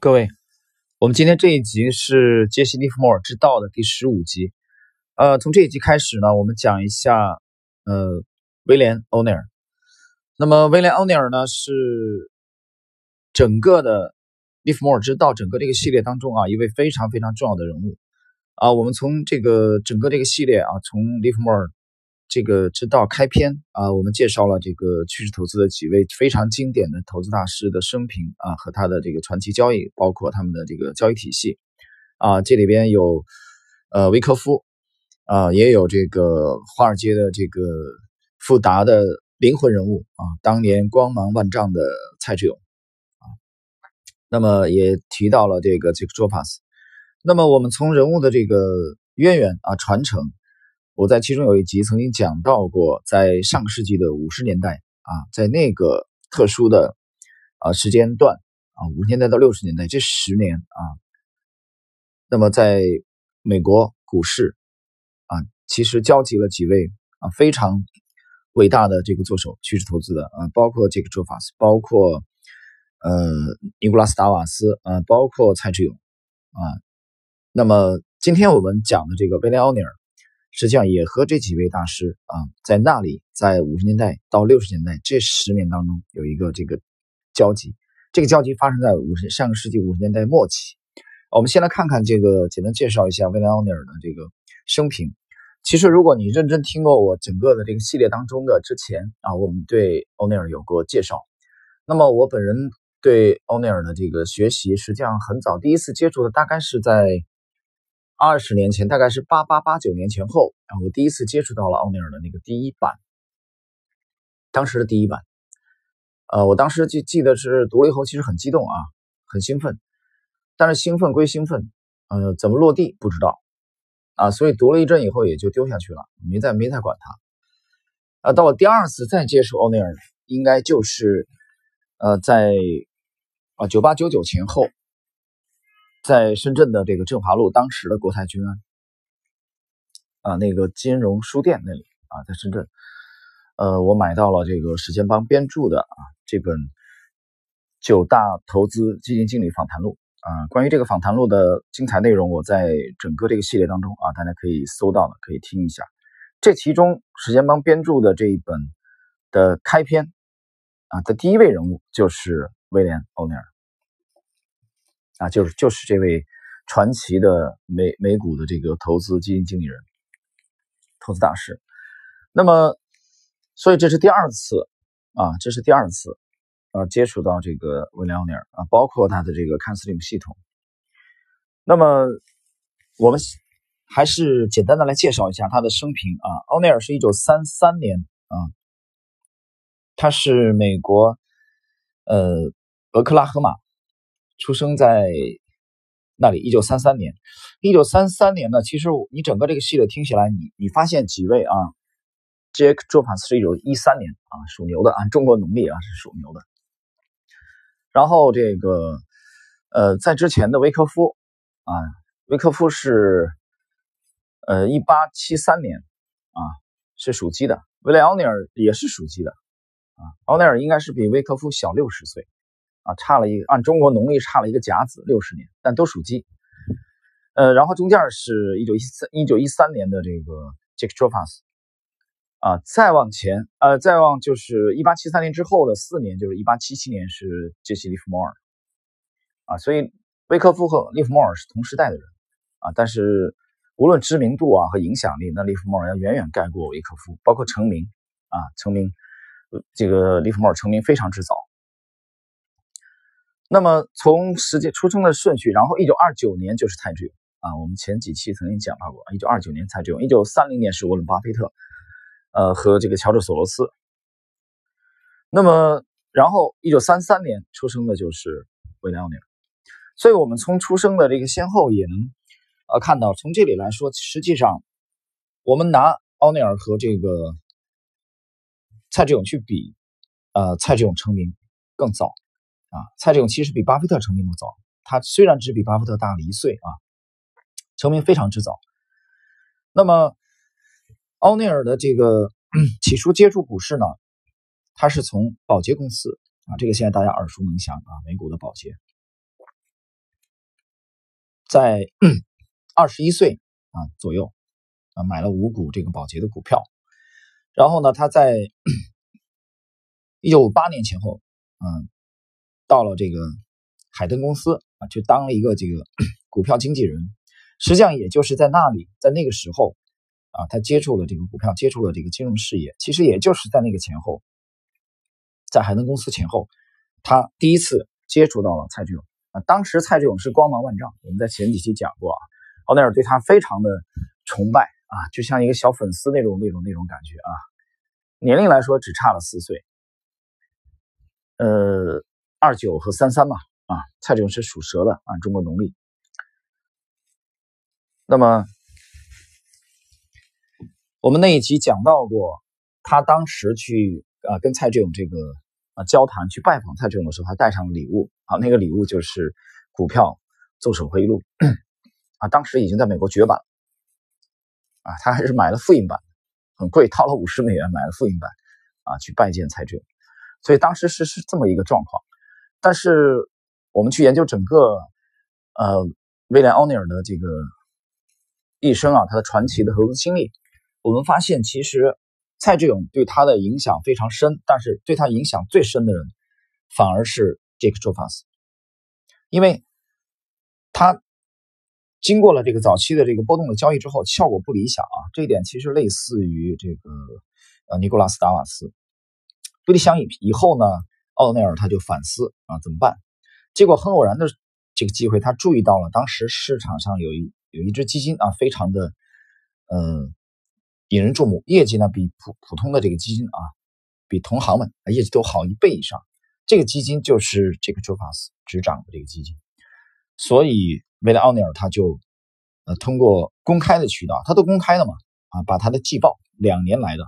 各位，我们今天这一集是杰西·利弗莫尔之道的第十五集。呃，从这一集开始呢，我们讲一下呃威廉·欧尼尔。那么威廉·欧尼尔呢，是整个的利弗莫尔之道整个这个系列当中啊一位非常非常重要的人物啊。我们从这个整个这个系列啊，从利弗莫尔。这个之道开篇啊，我们介绍了这个趋势投资的几位非常经典的投资大师的生平啊和他的这个传奇交易，包括他们的这个交易体系啊，这里边有呃维科夫啊，也有这个华尔街的这个富达的灵魂人物啊，当年光芒万丈的蔡志勇啊，那么也提到了这个杰克·卓帕斯，那么我们从人物的这个渊源啊传承。我在其中有一集曾经讲到过，在上个世纪的五十年代啊，在那个特殊的啊时间段啊，五十年代到六十年代这十年啊，那么在美国股市啊，其实交集了几位啊非常伟大的这个做手趋势投资的啊，包括这个卓法斯，包括呃尼古拉斯达瓦斯啊，包括蔡志勇啊。那么今天我们讲的这个威廉奥尼尔。实际上也和这几位大师啊，在那里，在五十年代到六十年代这十年当中有一个这个交集。这个交集发生在五十上个世纪五十年代末期。我们先来看看这个，简单介绍一下威廉·奥尼尔的这个生平。其实，如果你认真听过我整个的这个系列当中的之前啊，我们对欧尼尔有过介绍。那么，我本人对欧尼尔的这个学习，实际上很早，第一次接触的大概是在。二十年前，大概是八八八九年前后，然后我第一次接触到了奥尼尔的那个第一版，当时的第一版，呃，我当时记记得是读了以后，其实很激动啊，很兴奋，但是兴奋归兴奋，呃，怎么落地不知道啊，所以读了一阵以后也就丢下去了，没再没再管它。啊，到了第二次再接触奥尼尔，应该就是呃在啊九八九九前后。在深圳的这个振华路，当时的国泰君安啊，那个金融书店那里啊，在深圳，呃，我买到了这个史建邦编著的啊这本《九大投资基金经理访谈录》啊。关于这个访谈录的精彩内容，我在整个这个系列当中啊，大家可以搜到的，可以听一下。这其中史建邦编著的这一本的开篇啊的第一位人物就是威廉·欧尼尔。啊，就是就是这位传奇的美美股的这个投资基金经理人、投资大师。那么，所以这是第二次啊，这是第二次啊接触到这个威廉奥尼尔啊，包括他的这个看斯林系统。那么，我们还是简单的来介绍一下他的生平啊。奥尼尔是一九三三年啊，他是美国呃俄克拉荷马。出生在那里，一九三三年。一九三三年呢，其实你整个这个系列听起来，你你发现几位啊？Jack Jones 是一九一三年啊，属牛的，啊中国农历啊是属牛的。然后这个呃，在之前的维克夫啊，维克夫是呃一八七三年啊，是属鸡的。威廉奥尼尔也是属鸡的啊，奥尼尔应该是比维克夫小六十岁。啊，差了一个，按中国农历差了一个甲子六十年，但都属鸡。呃，然后中间是一九一三一九一三年的这个 Jack j o p a s 啊，再往前，呃，再往就是一八七三年之后的四年，就是一八七七年是杰西·利弗莫尔，啊，所以威克夫和利弗莫尔是同时代的人，啊，但是无论知名度啊和影响力，那利弗莫尔要远远盖过维克夫，包括成名，啊，成名，这个利弗莫尔成名非常之早。那么从时间出生的顺序，然后一九二九年就是蔡志勇啊，我们前几期曾经讲到过，一九二九年蔡志勇，一九三零年是沃伦巴菲特，呃和这个乔治索罗斯。那么然后一九三三年出生的就是威廉奥尼尔，所以我们从出生的这个先后也能呃看到，从这里来说，实际上我们拿奥尼尔和这个蔡志勇去比，呃蔡志勇成名更早。啊，蔡志勇其实比巴菲特成名的早，他虽然只比巴菲特大了一岁啊，成名非常之早。那么，奥尼尔的这个 起初接触股市呢，他是从宝洁公司啊，这个现在大家耳熟能详啊，美股的宝洁。在 二十一岁啊左右啊买了五股这个宝洁的股票，然后呢，他在 一九五八年前后，嗯，到了这个海登公司啊，去当了一个这个 股票经纪人。实际上，也就是在那里，在那个时候啊，他接触了这个股票，接触了这个金融事业。其实也就是在那个前后，在海登公司前后，他第一次接触到了蔡志勇啊。当时蔡志勇是光芒万丈，我们在前几期讲过啊，奥内尔对他非常的崇拜啊，就像一个小粉丝那种那种那种感觉啊。年龄来说只差了四岁，呃，二九和三三嘛啊，蔡志勇是属蛇的，按中国农历。那么，我们那一集讲到过，他当时去啊跟蔡志勇这个啊交谈，去拜访蔡志勇的时候，还带上了礼物啊，那个礼物就是股票奏手回忆录啊，当时已经在美国绝版啊，他还是买了复印版，很贵，掏了五十美元买了复印版啊，去拜见蔡志勇，所以当时是是这么一个状况。但是我们去研究整个呃威廉奥尼尔的这个。一生啊，他的传奇的投资经历，我们发现其实蔡志勇对他的影响非常深，但是对他影响最深的人反而是杰克·卓法斯，因为他经过了这个早期的这个波动的交易之后，效果不理想啊，这一点其实类似于这个呃尼古拉斯·达瓦斯不理想以以后呢，奥内尔他就反思啊怎么办？结果很偶然的这个机会，他注意到了当时市场上有一。有一只基金啊，非常的，嗯，引人注目，业绩呢比普普通的这个基金啊，比同行们业绩都好一倍以上。这个基金就是这个 j o f a s 执掌的这个基金，所以为了奥尼尔他就呃通过公开的渠道，他都公开了嘛啊，把他的季报两年来的，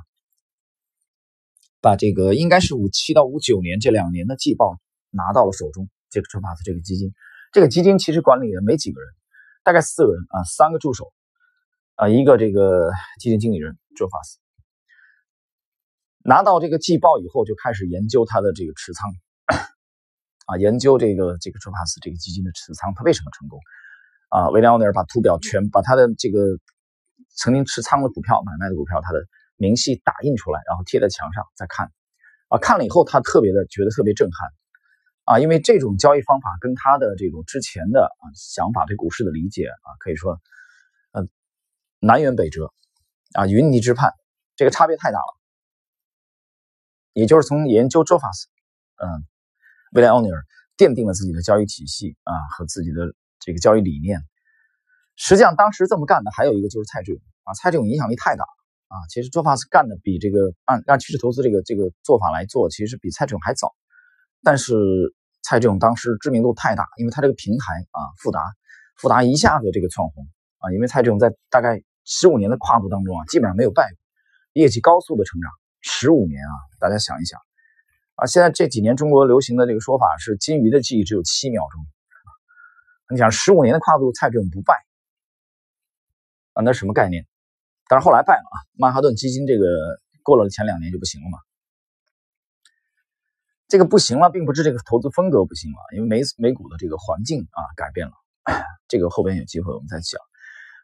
把这个应该是五七到五九年这两年的季报拿到了手中。这个 j o f a s 这个基金，这个基金其实管理人没几个人。大概四个人啊，三个助手，啊，一个这个基金经理人 j o f a s 拿到这个季报以后，就开始研究他的这个持仓，啊，研究这个这个 j o f a s 这个基金的持仓，他为什么成功？啊，威廉奥尼尔把图表全把他的这个曾经持仓的股票、买卖的股票，他的明细打印出来，然后贴在墙上再看，啊，看了以后他特别的觉得特别震撼。啊，因为这种交易方法跟他的这种之前的啊想法对股市的理解啊，可以说，呃，南辕北辙，啊，云泥之判，这个差别太大了。也就是从研究 j o f a s 嗯，威廉奥尼尔奠定了自己的交易体系啊和自己的这个交易理念。实际上，当时这么干的还有一个就是蔡志勇啊，蔡志勇影响力太大啊。其实 j o f a s 干的比这个按按趋势投资这个这个做法来做，其实比蔡志勇还早，但是。蔡志勇当时知名度太大，因为他这个平台啊，富达，富达一下子这个窜红啊，因为蔡志勇在大概十五年的跨度当中啊，基本上没有败过，业绩高速的成长，十五年啊，大家想一想啊，现在这几年中国流行的这个说法是金鱼的记忆只有七秒钟，你想十五年的跨度，蔡志勇不败啊，那什么概念？但是后来败了啊，曼哈顿基金这个过了前两年就不行了嘛。这个不行了，并不是这个投资风格不行了，因为美美股的这个环境啊改变了。这个后边有机会我们再讲。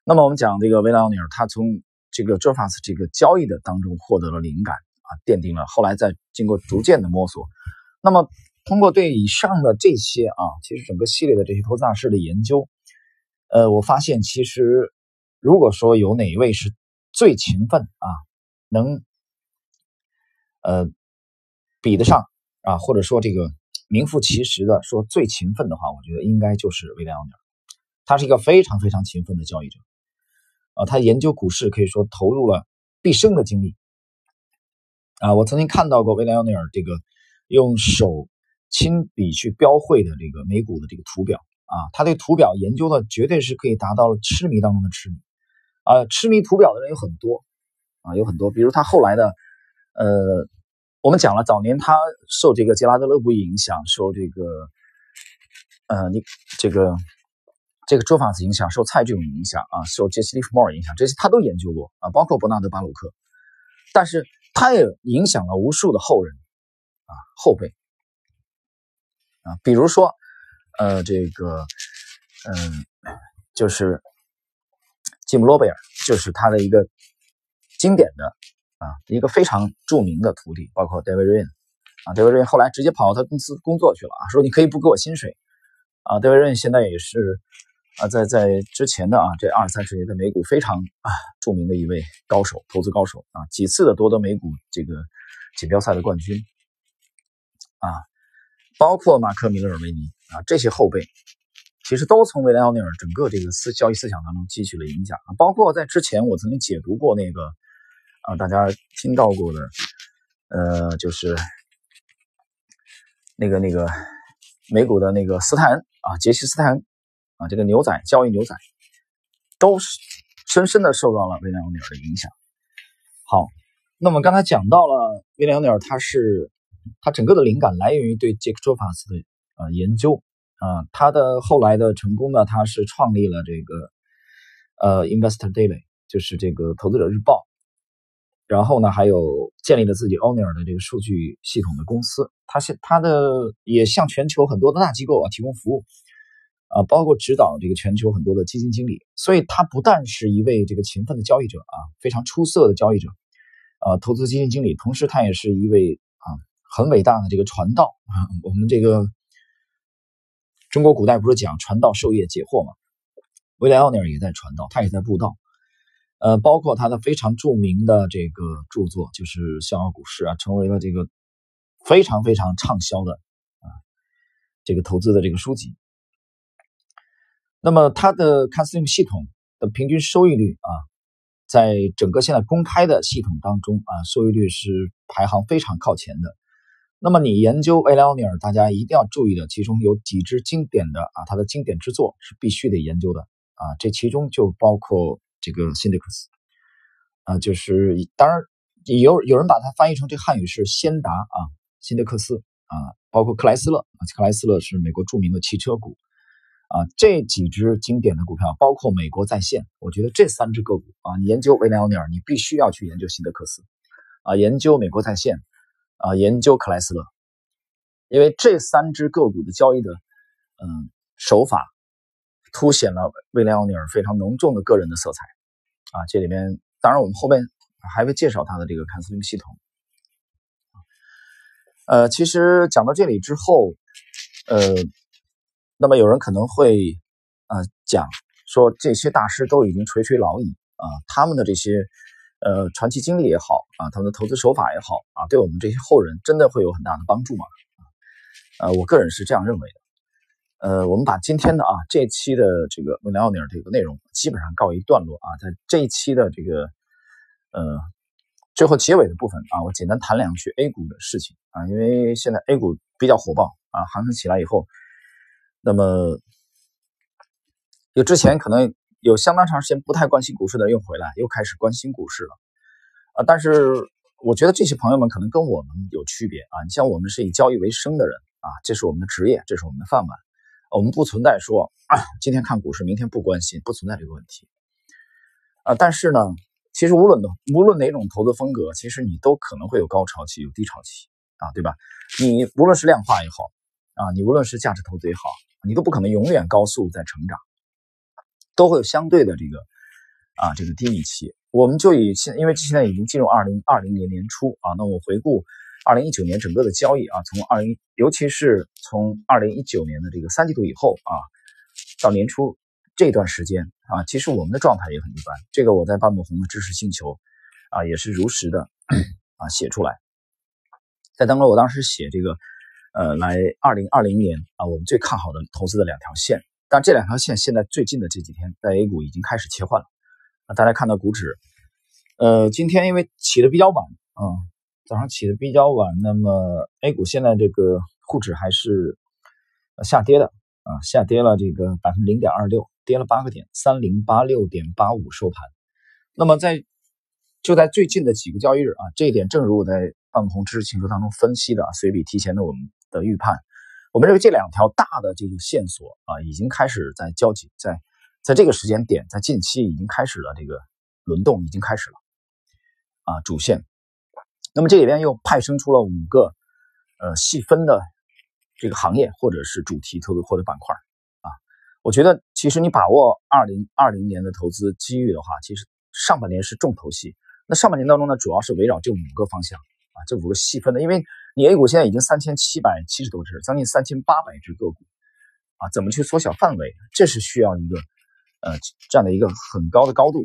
那么我们讲这个维拉奥尼尔，他从这个 j o f a s 这个交易的当中获得了灵感啊，奠定了后来再经过逐渐的摸索。那么通过对以上的这些啊，其实整个系列的这些投资大师的研究，呃，我发现其实如果说有哪一位是最勤奋啊，能呃比得上。啊，或者说这个名副其实的说最勤奋的话，我觉得应该就是威廉奥尼尔，他是一个非常非常勤奋的交易者，啊，他研究股市可以说投入了毕生的精力，啊，我曾经看到过威廉奥尼尔这个用手亲笔去标绘的这个美股的这个图表，啊，他对图表研究的绝对是可以达到了痴迷当中的痴迷，啊，痴迷图表的人有很多，啊，有很多，比如他后来的，呃。我们讲了，早年他受这个杰拉德勒布影响，受这个，呃，你这个这个周法斯影响，受蔡志勇影响啊，受杰西·利弗莫尔影响，这些他都研究过啊，包括伯纳德·巴鲁克，但是他也影响了无数的后人啊，后辈啊，比如说，呃，这个，嗯，就是吉姆·罗贝尔，就是他的一个经典的啊一个非常著名的徒弟，包括 David Ryan 啊，David Ryan 后来直接跑到他公司工作去了啊，说你可以不给我薪水啊，David Ryan 现在也是啊在在之前的啊这二三十年的美股非常啊著名的一位高手，投资高手啊，几次的夺得美股这个锦标赛的冠军啊，包括马克·米勒尔维尼啊这些后辈。其实都从威廉奥尼尔整个这个思交易思想当中汲取了影响啊，包括在之前我曾经解读过那个啊，大家听到过的，呃，就是那个那个美股的那个斯坦啊，杰西斯坦啊，这个牛仔交易牛仔，都是深深的受到了威廉奥尼尔的影响。好，那么刚才讲到了威廉奥尼尔，他是他整个的灵感来源于对杰克·卓法斯的呃研究。啊，他的后来的成功呢，他是创立了这个呃 Investor Daily，就是这个投资者日报，然后呢，还有建立了自己 Owner 的这个数据系统的公司。他现他的也向全球很多的大机构啊提供服务，啊，包括指导这个全球很多的基金经理。所以，他不但是一位这个勤奋的交易者啊，非常出色的交易者，啊，投资基金经理，同时他也是一位啊很伟大的这个传道啊，我们这个。中国古代不是讲传道授业解惑吗？威廉奥尼尔也在传道，他也在布道。呃，包括他的非常著名的这个著作，就是《笑傲股市》啊，成为了这个非常非常畅销的啊这个投资的这个书籍。那么，他的 Caslim 系统的平均收益率啊，在整个现在公开的系统当中啊，收益率是排行非常靠前的。那么你研究威廉奥尼尔，大家一定要注意的，其中有几支经典的啊，他的经典之作是必须得研究的啊。这其中就包括这个辛德克斯啊，就是当然有有人把它翻译成这汉语是先达啊，辛德克斯啊，包括克莱斯勒啊，克莱斯勒是美国著名的汽车股啊。这几只经典的股票，包括美国在线，我觉得这三只个股啊，你研究威廉奥尼尔，你必须要去研究辛德克斯啊，研究美国在线。啊，研究克莱斯勒，因为这三只个股的交易的，嗯，手法凸显了威廉奥尼尔非常浓重的个人的色彩。啊，这里面当然我们后面还会介绍他的这个坎斯林系统。呃，其实讲到这里之后，呃，那么有人可能会啊讲说这些大师都已经垂垂老矣啊，他们的这些。呃，传奇经历也好啊，他们的投资手法也好啊，对我们这些后人真的会有很大的帮助吗？呃，我个人是这样认为的。呃，我们把今天的啊这期的这个威廉奥尼尔这个内容基本上告一段落啊，在这一期的这个呃最后结尾的部分啊，我简单谈两句 A 股的事情啊，因为现在 A 股比较火爆啊，行情起来以后，那么有之前可能。有相当长时间不太关心股市的又回来，又开始关心股市了，啊！但是我觉得这些朋友们可能跟我们有区别啊。你像我们是以交易为生的人啊，这是我们的职业，这是我们的饭碗，我们不存在说啊，今天看股市，明天不关心，不存在这个问题啊。但是呢，其实无论无论哪种投资风格，其实你都可能会有高潮期，有低潮期啊，对吧？你无论是量化也好啊，你无论是价值投资也好，你都不可能永远高速在成长。都会有相对的这个啊，这个低迷期。我们就以现，因为现在已经进入二零二零年年初啊，那我回顾二零一九年整个的交易啊，从二零，尤其是从二零一九年的这个三季度以后啊，到年初这段时间啊，其实我们的状态也很一般。这个我在半亩红的知识星球啊，也是如实的啊写出来。在当中，我当时写这个呃，来二零二零年啊，我们最看好的投资的两条线。但这两条线现在最近的这几天，在 A 股已经开始切换了。啊，大家看到股指，呃，今天因为起的比较晚啊，早上起的比较晚，那么 A 股现在这个沪指还是下跌的啊，下跌了这个百分之零点二六，跌了八个点，三零八六点八五收盘。那么在就在最近的几个交易日啊，这一点正如我在半空知识星球当中分析的，随笔提前的我们的预判。我们认为这两条大的这个线索啊，已经开始在交集，在在这个时间点，在近期已经开始了这个轮动，已经开始了啊主线。那么这里边又派生出了五个呃细分的这个行业或者是主题投资或者板块啊。我觉得其实你把握二零二零年的投资机遇的话，其实上半年是重头戏。那上半年当中呢，主要是围绕这五个方向啊，这五个细分的，因为你 A 股现在已经三千七百七十多只，将近三千八百只个股啊，怎么去缩小范围？这是需要一个呃这样的一个很高的高度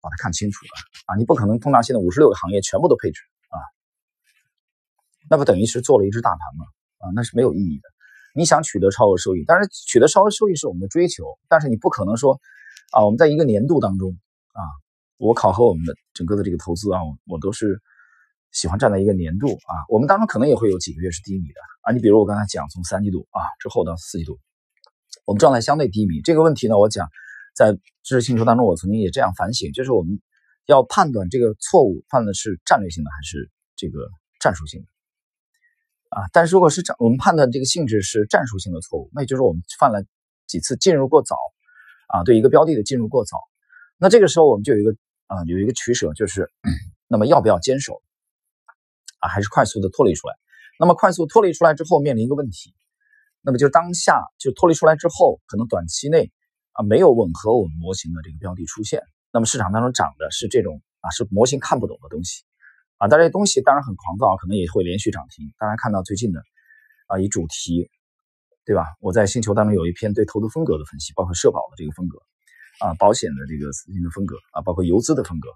把它看清楚的啊，你不可能通达现在五十六个行业全部都配置啊，那不等于是做了一只大盘吗？啊，那是没有意义的。你想取得超额收益，当然取得超额收益是我们的追求，但是你不可能说啊，我们在一个年度当中啊，我考核我们的整个的这个投资啊，我我都是喜欢站在一个年度啊，我们当中可能也会有几个月是低迷的啊，你比如我刚才讲从三季度啊之后到四季度，我们状态相对低迷这个问题呢，我讲在知识星球当中，我曾经也这样反省，就是我们要判断这个错误犯的是战略性的还是这个战术性的。啊，但是如果是战，我们判断这个性质是战术性的错误，那也就是我们犯了几次进入过早，啊，对一个标的的进入过早，那这个时候我们就有一个啊，有一个取舍，就是 那么要不要坚守，啊，还是快速的脱离出来？那么快速脱离出来之后，面临一个问题，那么就当下就脱离出来之后，可能短期内啊没有吻合我们模型的这个标的出现，那么市场当中涨的是这种啊，是模型看不懂的东西。啊，但这东西当然很狂躁，可能也会连续涨停。大家看到最近的啊，以主题，对吧？我在星球当中有一篇对投资风格的分析，包括社保的这个风格，啊，保险的这个资金的风格，啊，包括游资的风格，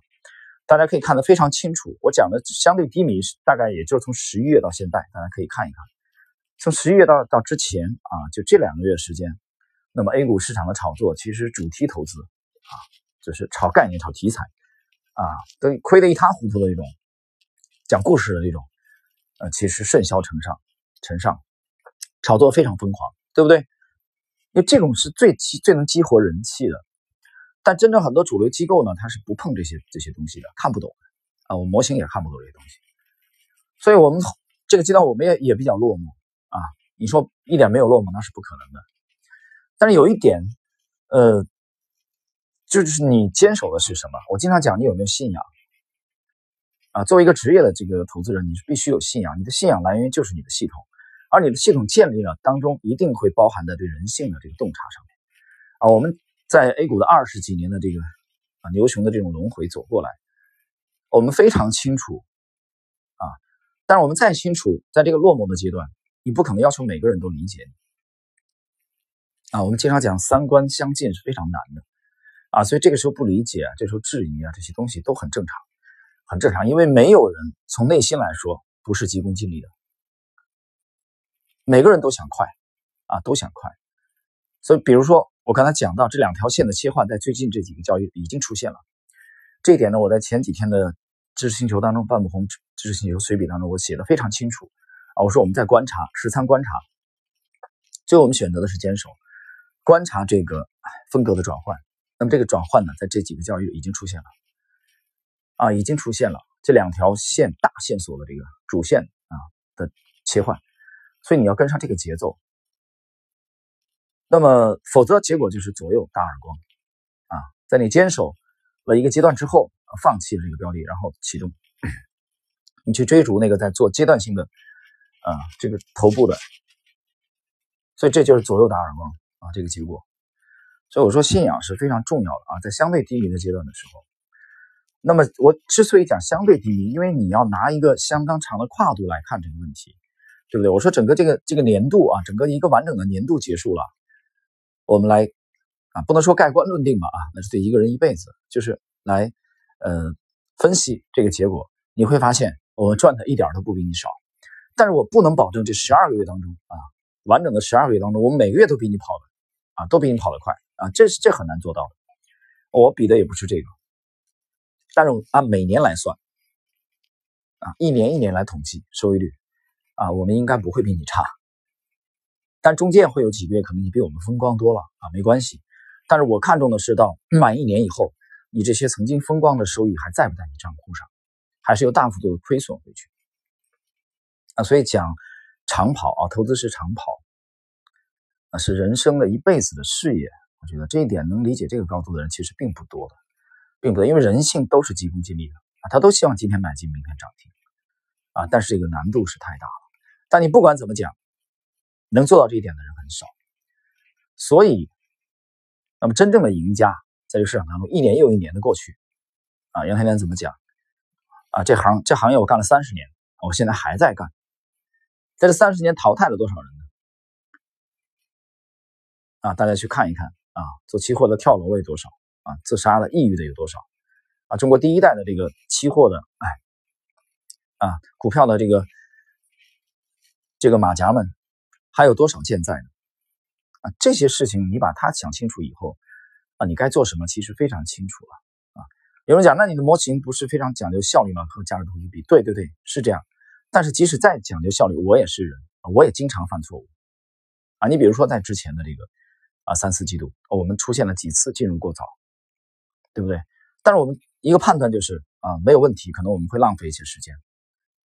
大家可以看得非常清楚。我讲的相对低迷，大概也就是从十一月到现在，大家可以看一看，从十一月到到之前啊，就这两个月时间，那么 A 股市场的炒作，其实主题投资啊，就是炒概念、炒题材啊，都亏得一塌糊涂的那种。讲故事的这种，呃，其实甚嚣尘上，尘上，炒作非常疯狂，对不对？因为这种是最激、最能激活人气的。但真正很多主流机构呢，它是不碰这些这些东西的，看不懂的啊，我模型也看不懂这些东西。所以我们这个阶段我们也也比较落寞啊。你说一点没有落寞，那是不可能的。但是有一点，呃，就是你坚守的是什么？我经常讲，你有没有信仰？啊，作为一个职业的这个投资人，你是必须有信仰。你的信仰来源于就是你的系统，而你的系统建立了当中一定会包含在对人性的这个洞察上面。啊，我们在 A 股的二十几年的这个啊牛熊的这种轮回走过来，我们非常清楚啊。但是我们再清楚，在这个落寞的阶段，你不可能要求每个人都理解你啊。我们经常讲三观相近是非常难的啊，所以这个时候不理解，这时候质疑啊，这些东西都很正常。很正常，因为没有人从内心来说不是急功近利的，每个人都想快啊，都想快。所以，比如说我刚才讲到这两条线的切换，在最近这几个交易已经出现了。这一点呢，我在前几天的知识星球当中，半亩红知识星球随笔当中，我写的非常清楚啊。我说我们在观察，实仓观察，最后我们选择的是坚守，观察这个风格的转换。那么这个转换呢，在这几个交易已经出现了。啊，已经出现了这两条线大线索的这个主线啊的切换，所以你要跟上这个节奏。那么，否则结果就是左右打耳光啊，在你坚守了一个阶段之后，放弃了这个标的，然后启动，你去追逐那个在做阶段性的啊这个头部的，所以这就是左右打耳光啊这个结果。所以我说信仰是非常重要的啊，在相对低迷的阶段的时候。那么我之所以讲相对低迷，因为你要拿一个相当长的跨度来看这个问题，对不对？我说整个这个这个年度啊，整个一个完整的年度结束了，我们来啊，不能说盖棺论定吧啊，那是对一个人一辈子，就是来呃分析这个结果，你会发现我们赚的一点都不比你少，但是我不能保证这十二个月当中啊，完整的十二个月当中，我每个月都比你跑的啊，都比你跑得快啊，这是这很难做到的，我比的也不是这个。但是按每年来算，啊，一年一年来统计收益率，啊，我们应该不会比你差。但中间会有几个月可能你比我们风光多了啊，没关系。但是我看中的是到满一年以后，你这些曾经风光的收益还在不在你账户上，还是有大幅度的亏损回去？啊，所以讲长跑啊，投资是长跑，啊，是人生的一辈子的事业。我觉得这一点能理解这个高度的人其实并不多的。并不多，因为人性都是急功近利的啊，他都希望今天买进，明天涨停啊，但是这个难度是太大了。但你不管怎么讲，能做到这一点的人很少。所以那么真正的赢家在这个市场当中，一年又一年的过去，啊，杨天天怎么讲？啊，这行这行业我干了三十年，我现在还在干，在这三十年淘汰了多少人呢？啊，大家去看一看啊，做期货的跳楼有多少啊？自杀的、抑郁的有多少？啊，中国第一代的这个期货的，哎，啊，股票的这个这个马甲们还有多少健在呢？啊，这些事情你把它想清楚以后，啊，你该做什么其实非常清楚了。啊，有人讲，那你的模型不是非常讲究效率吗？和价值投资比？对对对，是这样。但是即使再讲究效率，我也是人，我也经常犯错误。啊，你比如说在之前的这个。啊，三四季度我们出现了几次进入过早，对不对？但是我们一个判断就是啊，没有问题，可能我们会浪费一些时间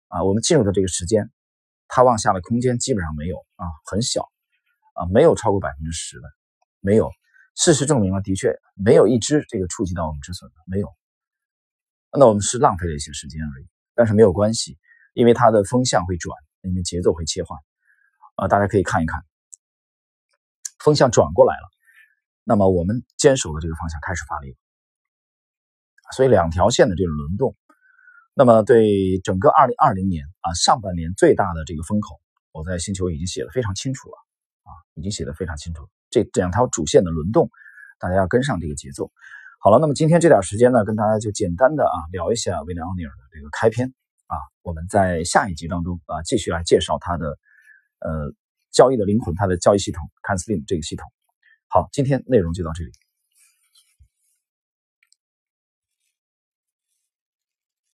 啊。我们进入的这个时间，它往下的空间基本上没有啊，很小啊，没有超过百分之十的，没有。事实证明了，的确没有一只这个触及到我们止损的，没有。那我们是浪费了一些时间而已，但是没有关系，因为它的风向会转，因为节奏会切换啊，大家可以看一看。风向转过来了，那么我们坚守的这个方向开始发力，所以两条线的这种轮动，那么对整个二零二零年啊上半年最大的这个风口，我在星球已经写的非常清楚了啊，已经写的非常清楚。这两条主线的轮动，大家要跟上这个节奏。好了，那么今天这点时间呢，跟大家就简单的啊聊一下威廉奥尼尔的这个开篇啊，我们在下一集当中啊继续来介绍他的呃。交易的灵魂，他的交易系统 c a n s l i m 这个系统。好，今天内容就到这里。